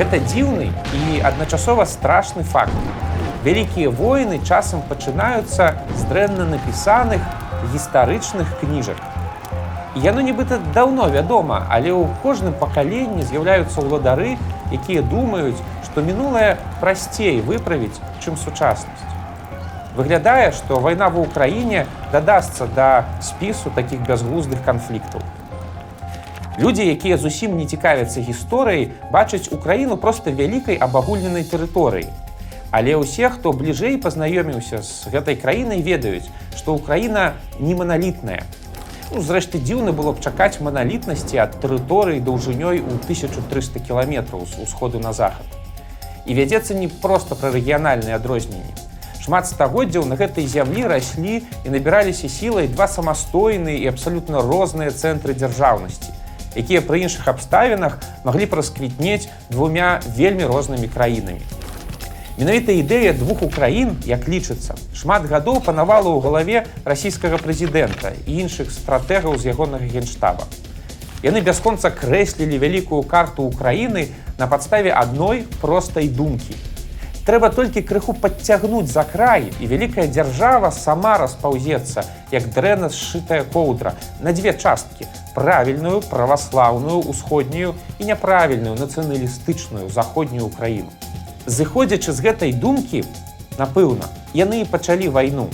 Гэта дзіўны і адначасова страшны факт. Вялікія воіны часам пачынаюцца з дрэнна напісаных гістарычных кніжак. Яно нібыта даўно вядома, але ў кожным пакаленні з'яўляюцца ўладары, якія думаюць, што мінулае прасцей выправіць, чым сучаснасць. Выглядае, што вайна ва ўкраіне дадасца да спісу такіх бязглуздых канфліктаў. Людзі, якія зусім не цікавяцца гісторыяй, бачаць украіну проста вялікай абагульненай тэрыторыі. Але ўсе, хто бліжэй пазнаёміўся з гэтай краінай, ведаюць, што ўкраіна не маналітная. Ну, зрэшты дзіўна было б чакаць маналітнасці ад тэрыторыі даўжынёй у 1300 кіламетраў з усходу на захад. І вядзецца не проста пра рэгіянальныя адрозненні. Шмат стагоддзяў на гэтай зямлі раслі і набіраліся сілай два самастойныя і абсалютна розныя цэнтры дзяржаўнасці, якія пры іншых абставінах маглі прасквітнець двумя вельмі рознымі краінамі. Менавіта ідэя двух украін, як лічыцца, шмат гадоў панавала ў галаве расійскага прэзідэнта і іншых стратэгаў з ягонага генштаба. Яны бясконца крэслілі вялікую карту ўкраіны на падставе адной простай думкі. Трэба толькі крыху падцягнуць за край і вялікая дзяржава сама распаўзецца, як дрэнна сшытая коўдра на дзве часткі: правільную, праваслаўную, усходнюю і няправільную нацыяналістычную заходнюю краіну. Зыходзячы з гэтай думкі, напэўна, яны і пачалі вайну.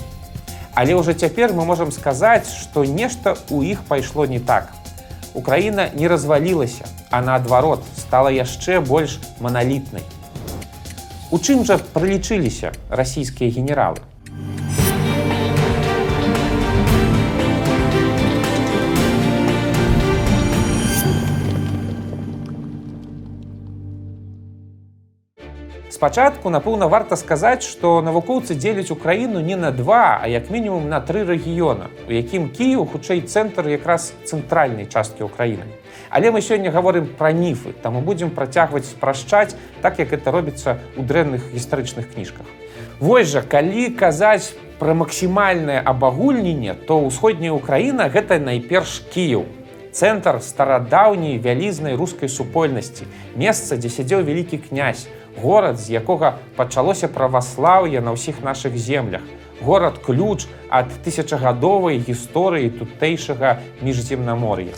Але ўжо цяпер мы можам сказаць, што нешта ў іх пайшло не так. Украіна не развалілася, а наадварот стала яшчэ больш маналітнай. У чым жа прылічыліся расійскія генералы? Спачатку, напэўна, варта сказаць, што навукоўцы дзеляць украіну не на два, а як мінімум на тры рэгіёна, у якім Кіў хутчэй цэнтр якраз цэнтральнай часткі ўкраіны. Але мы сёння гаворым пра міфы, таму будзем працягваць спрашчаць так, як это робіцца ў дрэнных гістарычных кніжках. Вось жа, калі казаць пра максімальнае абагульненне, то ўсходняя ўкраіна гэта найперш Кіў. Цэнтр старадаўняй вялізнай рускай супольнасці, месца, дзе сядзеў вялікі князь, горад, з якога пачалося праваслаўе на ўсіх нашых землях. Горад ключ ад тысячагадовай гісторыі тутэйшага міжземнамор'я.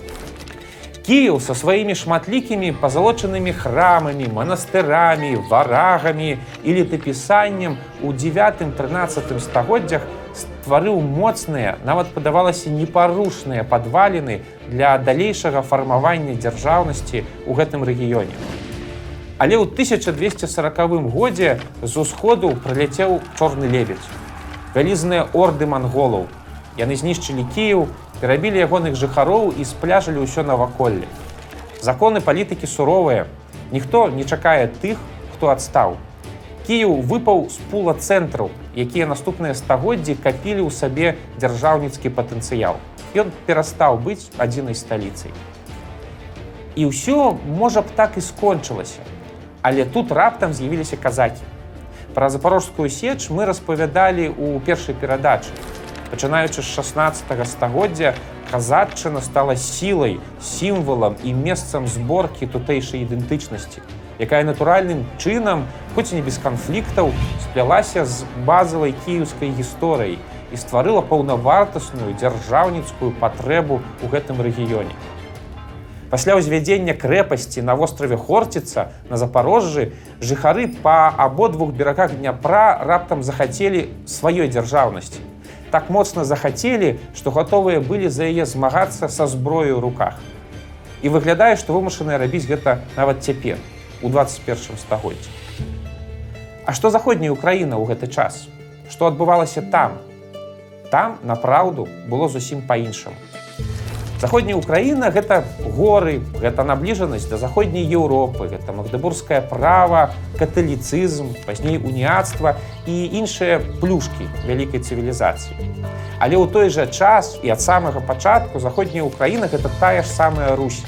Кіў са сваімі шматлікімі пазалочанымі храмамі, манастырамі, варагамі і летапісаннем у 9-13 стагоддзях стварыў моцныя, нават падавалася непарушныя падваліны для далейшага фармавання дзяржаўнасці ў гэтым рэгіёне. Але ў 1240 годзе з усходу прыляцеў чорны лебедь. Вялізныя орды манголаў. Яны знішчылі Кіў, перабілі ягоных жыхароў і спляжылі ўсё наваколле. Законы палітыкі суровыя. Ніхто не чакае тых, хто адстаў. Кіў выпаў з пула цэнтраў, якія наступныя стагоддзі капілі ў сабе дзяржаўніцкі патэнцыял. Ён перастаў быць адзінай сталіцай. І ўсё можа б так і скончылася. Але тут раптам з'явіліся казакі. Пра запорожскую сеч мы распавядалі ў першай перадачы. Пачынаючы з 16 стагоддзя казачына стала сілай, сімвалам і месцам зборкі тутэйшай ідэнтычнасці, якая натуральным чынам, хоць і не без канфліктаў, сплялася з базавай кіеўскай гісторыяй і стварыла паўнавартасную дзяржаўніцкую патрэбу ў гэтым рэгіёне. Пасля ўзвядзення крэпасці на востраве Хорціца на запорожжы жыхары па абодвух берагах дняпра раптам захацелі сваёй дзяржаўнасці. Так моцна захацелі, што гатовыя былі за яе змагацца са зброю ў руках. І выглядае, што вымушаныя рабіць гэта нават цяпер у 21 стагоддзі. А што заходняя Украіна ў гэты час? Што адбывалася там? Там, напраўду, было зусім па-іншаму. Заходняя Украіна гэта горы, гэта набліжанасць да заходняй Еўропы, гэта магдабургскае права, каталіцызм, пазней уніяцтва і іншыя плюшкі вялікай цывілізацыі. Але ў той жа час і ад самага пачатку заходняя Украіна гэта тая ж самая Русь.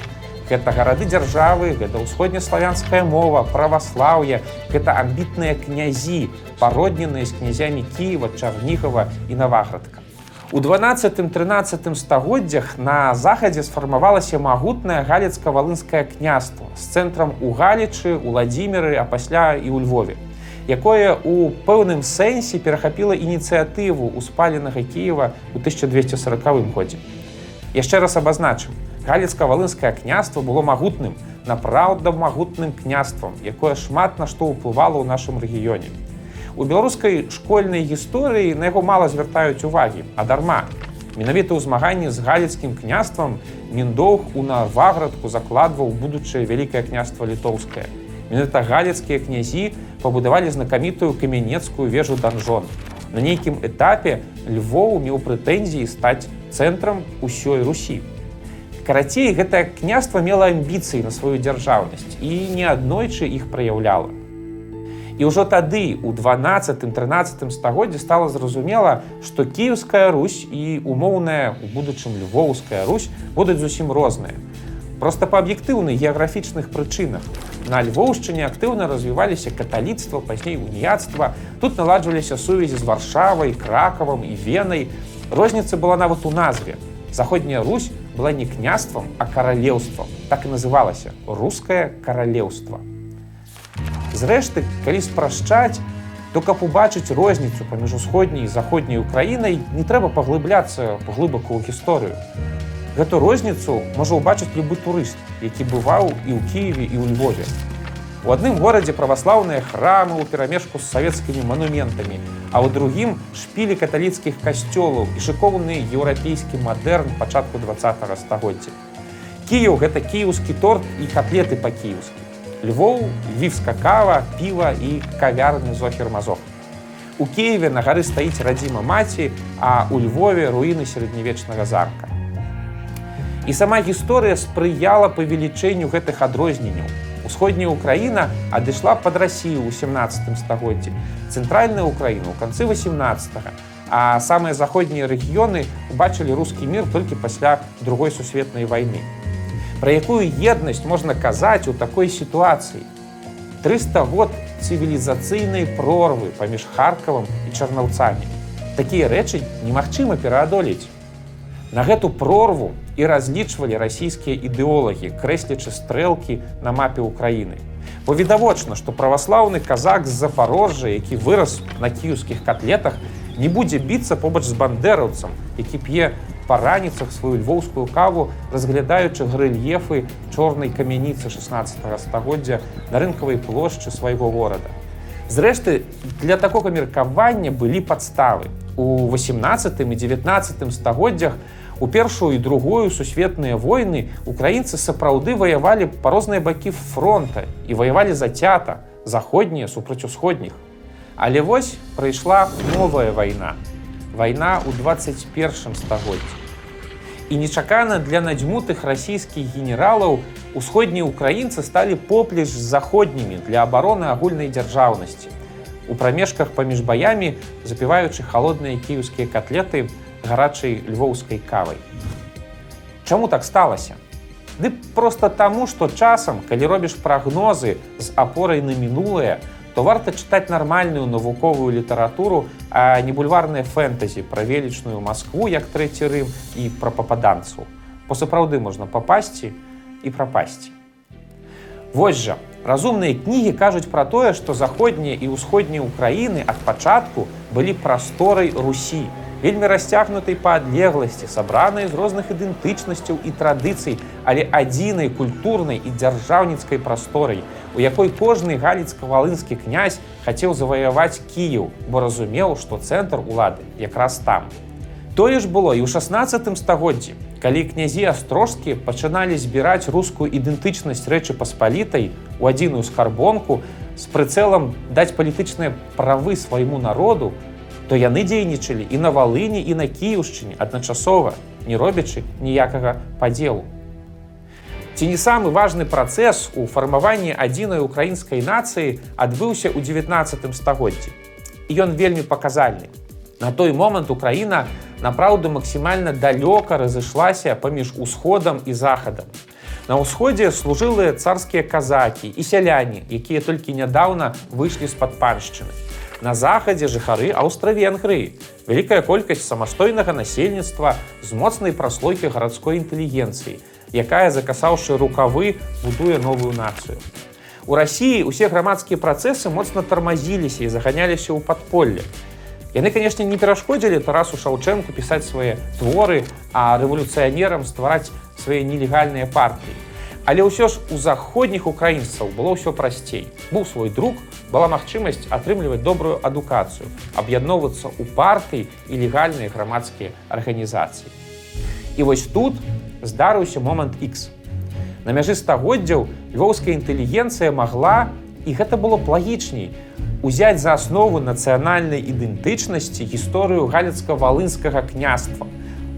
Гэта гарады дзяржавы, гэта ўсходнеславянская мова, праваслаўе, гэта амбітныя князі, пародненыя з князямі Кіева, Чарнігава і Наваградка. У 12-13 стагоддзях на захадзе сфармавалася магутнае галецка-валынскае княства з цэнтрам у галічы, уладзімеры, а пасля і ў Львове, якое у пэўным сэнсе перахапіла ініцыятыву ўспаленага Кіева ў 1240 годзе. Яшчэ раз абазначым, галецка-валынскае княства было магутным, напраўда магутным княствам, якое шмат на што ўплывала ў нашым рэгіёне. У беларускай школьнай гісторыі на яго мала звяртаюць увагі, а дарма. Менавіта ў змаганні з галецкім княствам міндоўг у наваградку закладваў будучае вялікае княства літоўскае. Менавіта галецкія князі пабудавалі знакамітую камянецкую вежу данжон. На нейкім этапе Львоў меў прэтэнзіі стаць цэнтрам усёй Русі. Карацей, гэтае княства мела амбіцыі на сваю дзяржаўнасць і не аднойчы іх праяўляла. І ўжо тады у 12-13 стагоддзе стала зразумела, што кіевская Русь і умоўная у будучым львоўская Русь будуць зусім розныя. Проста па аб'ектыўных геаграфічных прычынах. На Львоўшчыне актыўна развіваліся каталіцтва, пазней уніяцтва. Тут наладжваліся сувязі з варшавай, кракавам і венай. Розніца была нават у назве. Заходняя Русь была не княствам, а каралеўствам. Так і называлася рускае каралеўства. Зрэшты, калі спрашчаць, то каб убачыць розніцу паміж усходняй і заходняй украінай, не трэба паглыбляцца глыбаку ў гісторыю. Гэту розніцу можа ўбачыць любы турыст, які бываў і ў Киеве і ў Львове. У адным горадзе праваслаўныя храмы ў перамешку з савецкімі манументамі, а ў другім шпілі каталіцкіх касцёлаў і шыкоўны еўрапейскі мадэрн пачатку два стагоддзя. Кіеў гэта кіеўскі торт і каплеты па-кіеўскі. Львоў, львівска кава, піва і кавярны зохермазок. У Киеве на гары стаіць радзіма маці, а ў Львове руіны сярэднявечнага замка. І сама гісторыя спрыяла павелічэнню гэтых адрозненняў. Усходняя Украіна адышла пад рассію ў 17 стагоддзі, цэнтральная Украіна ў канцы 18, а самыя заходнія рэгіёны убачылі рускі мір толькі пасля другой сусветнай вайны. Пра якую еднасць можна казаць у такой сітуацыі. 300 год цывілізацыйнай прорвы паміж харкавым і чарнаўцамі. Такія рэчы немагчыма пераадолець. На гэту прорву і разлічвалі расійскія ідэолагі, крэслячы стрэлкі на мапе ўкраіны. Бо відавочна, што праваслаўны казак з запорожжа, які вырас на кіеўскіх котлетах, не будзе біцца побач з бандераўцам, які п'е па раніцах сваю львоўскую каву, разглядаючы грэльефы чорнай камяніцы 16 стагоддзя на рынкавай плошчы свайго горада. Зрэшты, для такога меркавання былі падставы. У 18 і 19 стагоддзях у першую і другую сусветныя войны украінцы сапраўды ваявалі па розныя бакі фронта і ваявалі зацята заходнія супраць усходніх. Але вось прыйшла новая вайна. Вайна ў 21 стагоддзі і нечакана для надзьмутых расійскіх генералаў усходнія украінцы сталі поплеч з заходнімі для абароны агульнай дзяржаўнасці. У прамежках паміж баямі запіваючы халодныя кіеўскія котлеты гарачай львоўскай кавай. Чаму так сталася? Ды проста таму, што часам, калі робіш прагнозы з апорай на мінулае, то варта чытаць нармальную навуковую літаратуру, а не бульварныя фэнтэзі пра велічную Маскву як трэці рым і пра пападанцу. По сапраўды можна папасці і прапасці. Вось жа, разумныя кнігі кажуць пра тое, што заходнія і ўсходнія ўкраіны ад пачатку былі прасторай Русі, вельмі расцягнутай па адлегласці, сабранай з розных ідэнтычнасцяў і традыцый, але адзінай культурнай і дзяржаўніцкай прасторай, у якой кожны галіцка-валынскі князь хацеў заваяваць Кіеў, бо разумеў, што цэнтр улады якраз там. Тое ж было і ў 16 стагоддзі, калі князі астрожскі пачыналі збіраць рускую ідэнтычнасць рэчы паспалітай у адзіную скарбонку з прыцэлам даць палітычныя правы свайму народу, то яны дзейнічалі і на валыні і на кіеўшчыне адначасова, не робячы ніякага падзелу. Ці не самы важны працэс у фармаванні адзінай украінскай нацыі адбыўся ў 19 стагоддзі. І ён вельмі паказальны. На той момант Украіна напраўду максімальна далёка разышлася паміж усходам і захадам. На ўсходзе служылыя царскія казакі і сяляне, якія толькі нядаўна выйшлі з-пад паншчыны. На захадзе жыхары аўстра-венгрыі. Вялікая колькасць самастойнага насельніцтва з моцнай праслойкі гарадской інтэлігенцыі, якая, закасаўшы рукавы, будуе новую нацыю. У рассіі ўсе грамадскія працэсы моцна тармазіліся і заганяліся ў падполле. Яны, канешне, не перашкодзілі Тарасу Шаўчэнку пісаць свае творы, а рэвалюцыянерам ствараць свае нелегальныя партыі. Але ўсё ж у заходніх украінцаў было ўсё прасцей. Быў свой друг, была магчымасць атрымліваць добрую адукацыю, аб'ядноўвацца ў партыі і легальныя грамадскія арганізацыі. І вось тут здарыўся момант X. На мяжы стагоддзяў львоўская інтэлігенцыя магла, і гэта было б лагічней, узяць за аснову нацыянальнай ідэнтычнасці гісторыю галецка-валынскага княства.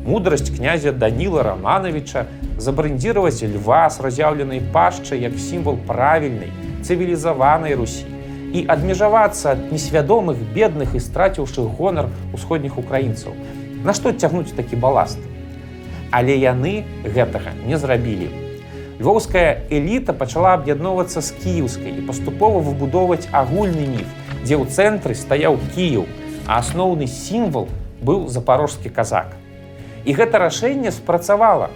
Мудрасць князя Даніла Рамановича забрендзіраваць льва з раз'яўленай пашчай як сімвал правільнай, цывілізаванай Русі і адмежавацца ад несвядомых бедных і страціўшых гонар усходніх украінцаў. Нашто цягнуць такі баласт? Але яны гэтага не зрабілі. Львоўская эліта пачала аб'ядноўвацца з кіеўскай і паступова выбудоўваць агульны міф, дзе ў цэнтры стаяў кіеў, а асноўны сімвал быў запорожскі казак. І гэта рашэнне спрацавала,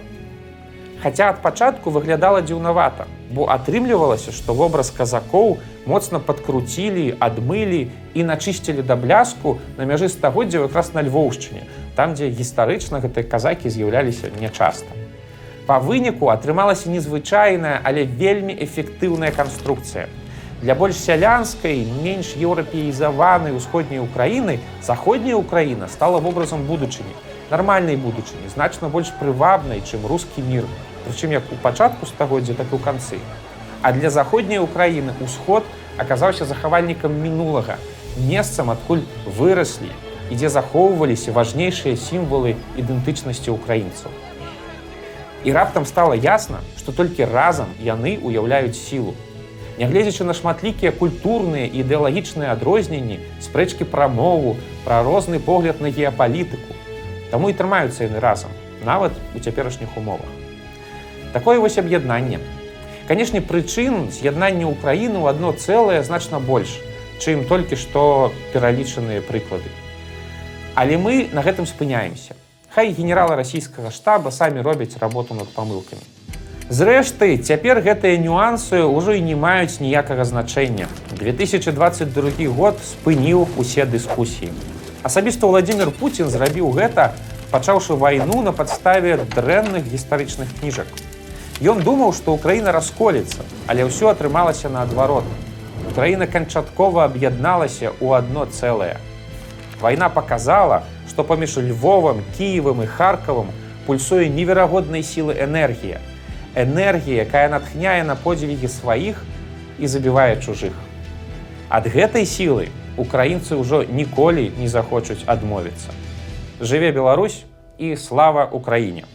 Хаця ад пачатку выглядала дзіўнавата, бо атрымлівалася, што вобраз казакоў моцна падкруцілі, адмылі і начысцілі да бляску на мяжы стагоддзя якраз на Львоўшчыне, там, дзе гістарычна гэтыя казакі з'яўляліся нячаста. Па выніку атрымалася незвычайная, але вельмі эфектыўная канструкцыя. Для больш сялянскай, менш еўрапеізаванай усходняй Украіны заходняя Украіна стала вобразам будучыні нармальнай будучыні значна больш прывабнай чым рускі мір прычым як у пачатку стагоддзя так і ў канцы а для заходняй украіны ўсход аказаўся захавальнікам мінулага месцам адкуль выраслі і дзе захоўваліся важнейшыя сімвалы ідэнтычнасці украінцаў і раптам стала ясна што толькі разам яны уяўляюць сілу нягледзячы на шматлікія культурныя і ідэалагічныя адрозненні спрэчкі пра мову пра розны погляд на геапалітыку Таму і трымаюцца яны разам, нават у цяперашніх умовах. Такое вось аб'яднанне. Канешне, прычын з'яднання ўкраіны ў адно цэлае значна больш, чым толькі што пералічаныя прыклады. Але мы на гэтым спыняемся. Хай генералы расійскага штаба самі робяць работу над памылкамі. Зрэшты, цяпер гэтыя нюансы ўжо і не маюць ніякага значэння. 2022 год спыніў усе дыскусіі. Асабіста Владзімир Пуін зрабіў гэта, пачаўшы вайну на падставе дрэнных гістарычных кніжак. Ён думаў, што Украіна расколецца, але ўсё атрымалася наадварот. Украіна канчаткова аб'ядналася ў адно цэлае. Вайна показала, што паміж Львовам, кіевым і харкавым пульсуе неверагоднай сілы энергія. Энергія, якая натхняе на подзвігі сваіх і забівае чужых. Ад гэтай сілы украінцы ўжо ніколі не захочуць адмовіцца. Жыве Беларусь і слава ўкраіне!